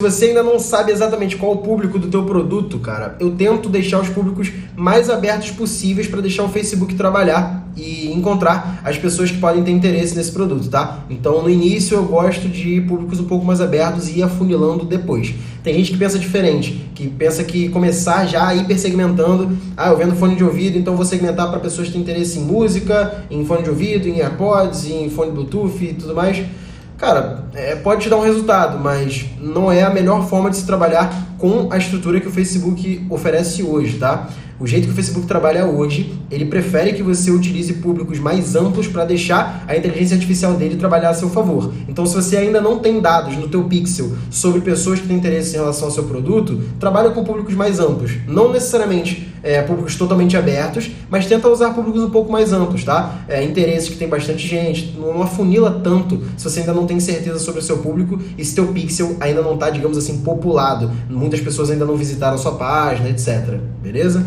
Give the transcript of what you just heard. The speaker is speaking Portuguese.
Se você ainda não sabe exatamente qual o público do teu produto, cara, eu tento deixar os públicos mais abertos possíveis para deixar o Facebook trabalhar e encontrar as pessoas que podem ter interesse nesse produto, tá? Então, no início eu gosto de públicos um pouco mais abertos e ir afunilando depois. Tem gente que pensa diferente, que pensa que começar já hiper segmentando, ah, eu vendo fone de ouvido, então vou segmentar para pessoas que têm interesse em música, em fone de ouvido, em AirPods, em fone Bluetooth e tudo mais. Cara, é, pode te dar um resultado, mas não é a melhor forma de se trabalhar com a estrutura que o Facebook oferece hoje, tá? O jeito que o Facebook trabalha hoje, ele prefere que você utilize públicos mais amplos para deixar a inteligência artificial dele trabalhar a seu favor. Então, se você ainda não tem dados no teu pixel sobre pessoas que têm interesse em relação ao seu produto, trabalha com públicos mais amplos. Não necessariamente é, públicos totalmente abertos, mas tenta usar públicos um pouco mais amplos, tá? É, interesses que tem bastante gente, não afunila tanto se você ainda não tem certeza sobre o seu público e se teu pixel ainda não está, digamos assim, populado. Muitas pessoas ainda não visitaram sua página, etc. Beleza?